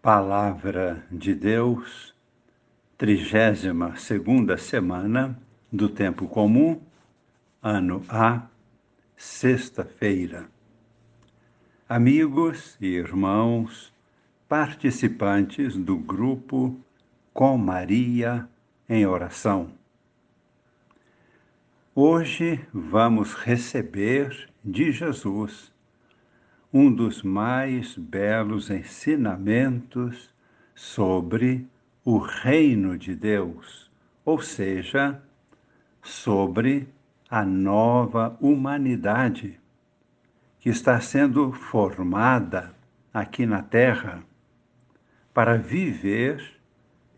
Palavra de Deus, trigésima segunda semana do Tempo Comum, ano A, sexta-feira. Amigos e irmãos, participantes do grupo Com Maria em Oração. Hoje vamos receber de Jesus um dos mais belos ensinamentos sobre o reino de Deus, ou seja, sobre a nova humanidade que está sendo formada aqui na Terra para viver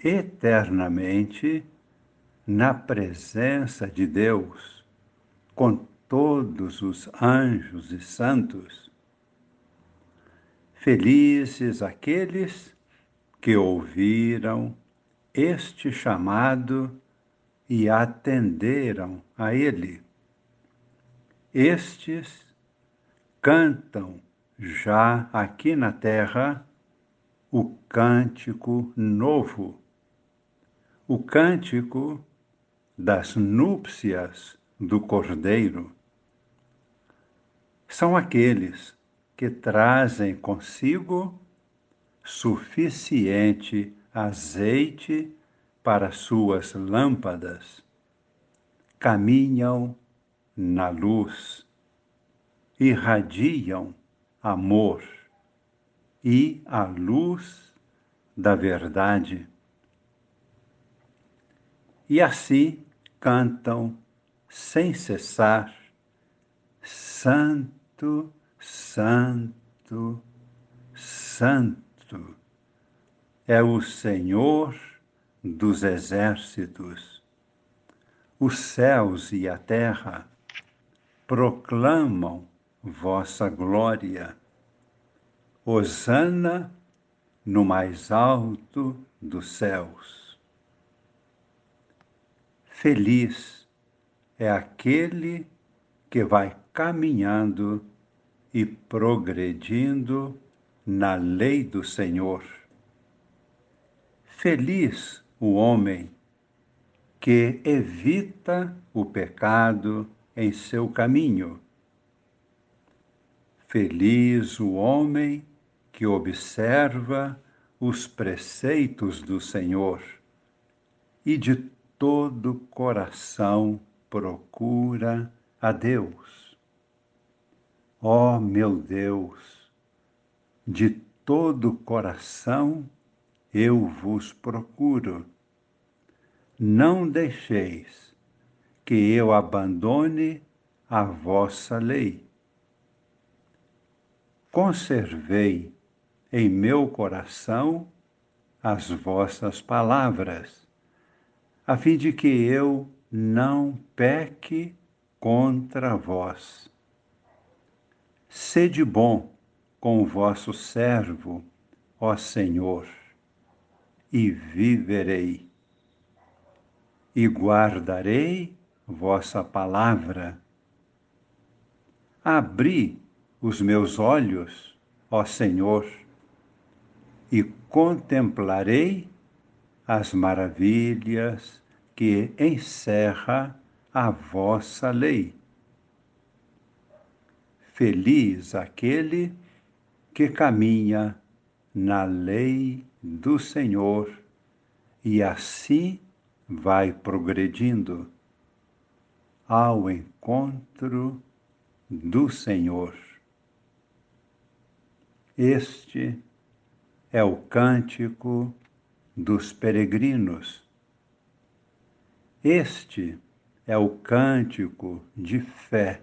eternamente na presença de Deus, com todos os anjos e santos Felizes aqueles que ouviram este chamado e atenderam a ele. Estes cantam já aqui na terra o cântico novo, o cântico das núpcias do Cordeiro. São aqueles que trazem consigo suficiente azeite para suas lâmpadas, caminham na luz, irradiam amor e a luz da verdade. E assim cantam sem cessar: Santo, Santo, Santo é o Senhor dos exércitos. Os céus e a terra proclamam vossa glória. Hosana no mais alto dos céus. Feliz é aquele que vai caminhando e progredindo na lei do Senhor. Feliz o homem que evita o pecado em seu caminho. Feliz o homem que observa os preceitos do Senhor e de todo coração procura a Deus. Ó oh, meu Deus, de todo coração eu vos procuro. Não deixeis que eu abandone a vossa lei. Conservei em meu coração as vossas palavras, a fim de que eu não peque contra vós. Sede bom com o vosso servo, ó Senhor, e viverei. E guardarei vossa palavra. Abri os meus olhos, ó Senhor, e contemplarei as maravilhas que encerra a vossa lei. Feliz aquele que caminha na lei do Senhor e assim vai progredindo ao encontro do Senhor. Este é o cântico dos peregrinos. Este é o cântico de fé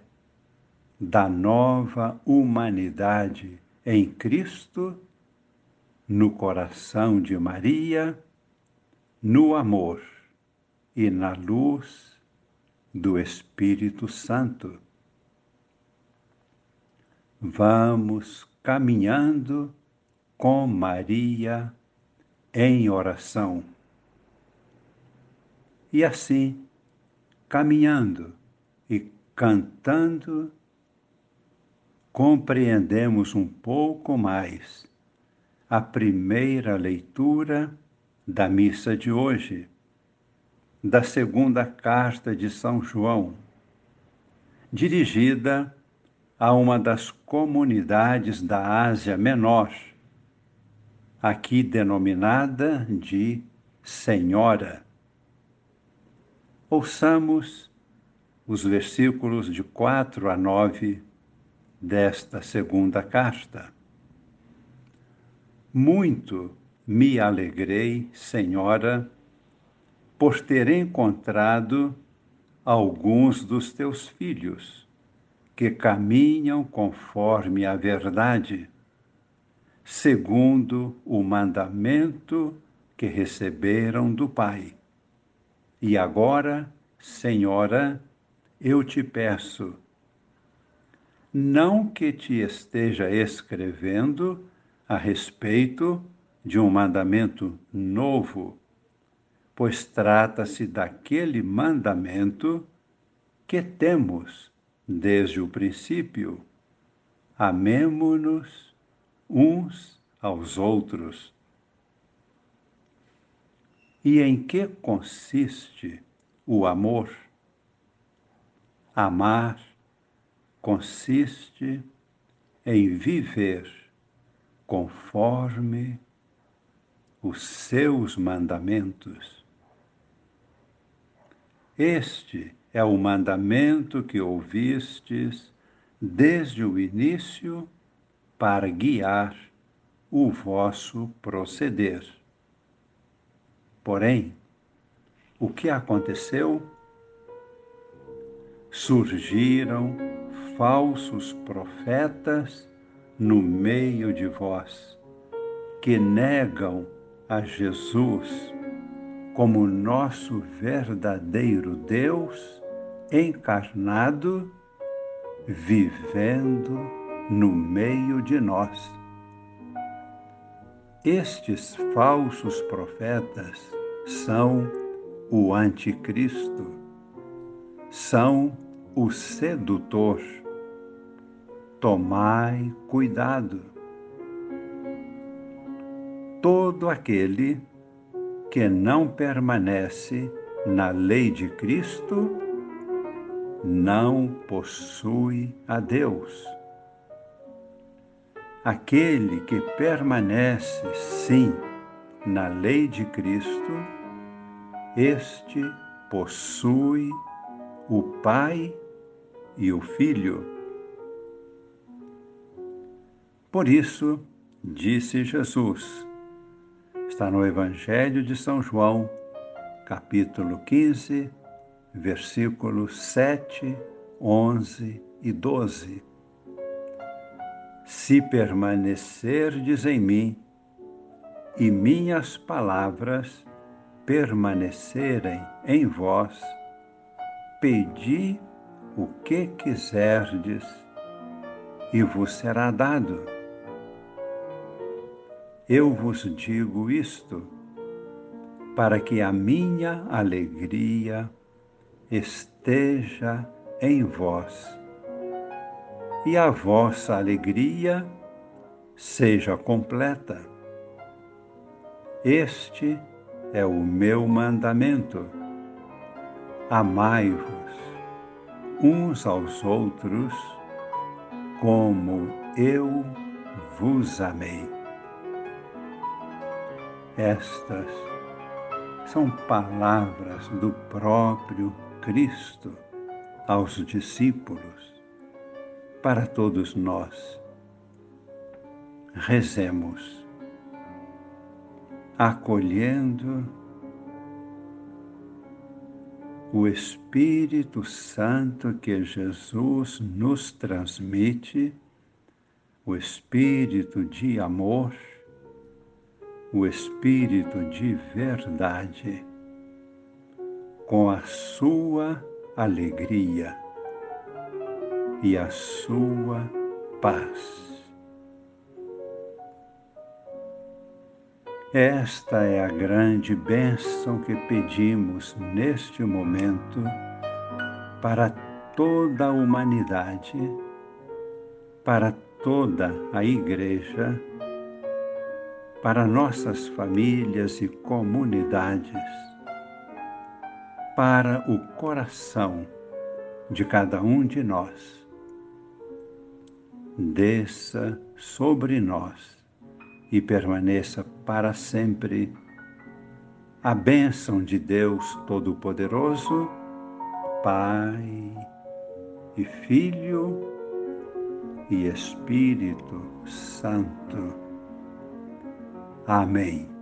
da nova humanidade em Cristo, no coração de Maria, no amor e na luz do Espírito Santo. Vamos caminhando com Maria em oração. E assim, caminhando e cantando compreendemos um pouco mais a primeira leitura da missa de hoje, da segunda carta de São João, dirigida a uma das comunidades da Ásia Menor, aqui denominada de Senhora. Ouçamos os versículos de 4 a 9 desta segunda carta. Muito me alegrei, Senhora, por ter encontrado alguns dos teus filhos que caminham conforme a verdade, segundo o mandamento que receberam do Pai. E agora, Senhora, eu te peço, não que te esteja escrevendo a respeito de um mandamento novo, pois trata-se daquele mandamento que temos desde o princípio. Amemo-nos uns aos outros. E em que consiste o amor? Amar consiste em viver conforme os seus mandamentos. Este é o mandamento que ouvistes desde o início para guiar o vosso proceder. Porém, o que aconteceu? Surgiram falsos profetas no meio de vós, que negam a Jesus como nosso verdadeiro Deus encarnado, vivendo no meio de nós. Estes falsos profetas são o Anticristo, são o sedutor tomai cuidado. Todo aquele que não permanece na lei de Cristo não possui a Deus. Aquele que permanece, sim, na lei de Cristo, este possui o Pai e o Filho. Por isso, disse Jesus, está no Evangelho de São João, capítulo 15, versículos 7, 11 e 12. Se permanecerdes em mim e minhas palavras permanecerem em vós, pedi o que quiserdes e vos será dado eu vos digo isto para que a minha alegria esteja em vós e a vossa alegria seja completa. Este é o meu mandamento. Amai-vos uns aos outros como eu vos amei. Estas são palavras do próprio Cristo aos discípulos, para todos nós. Rezemos, acolhendo o Espírito Santo que Jesus nos transmite, o Espírito de amor o Espírito de verdade, com a sua alegria e a sua paz. Esta é a grande bênção que pedimos neste momento para toda a humanidade, para toda a Igreja para nossas famílias e comunidades, para o coração de cada um de nós. Desça sobre nós e permaneça para sempre a bênção de Deus Todo-Poderoso, Pai e Filho e Espírito Santo. Amém.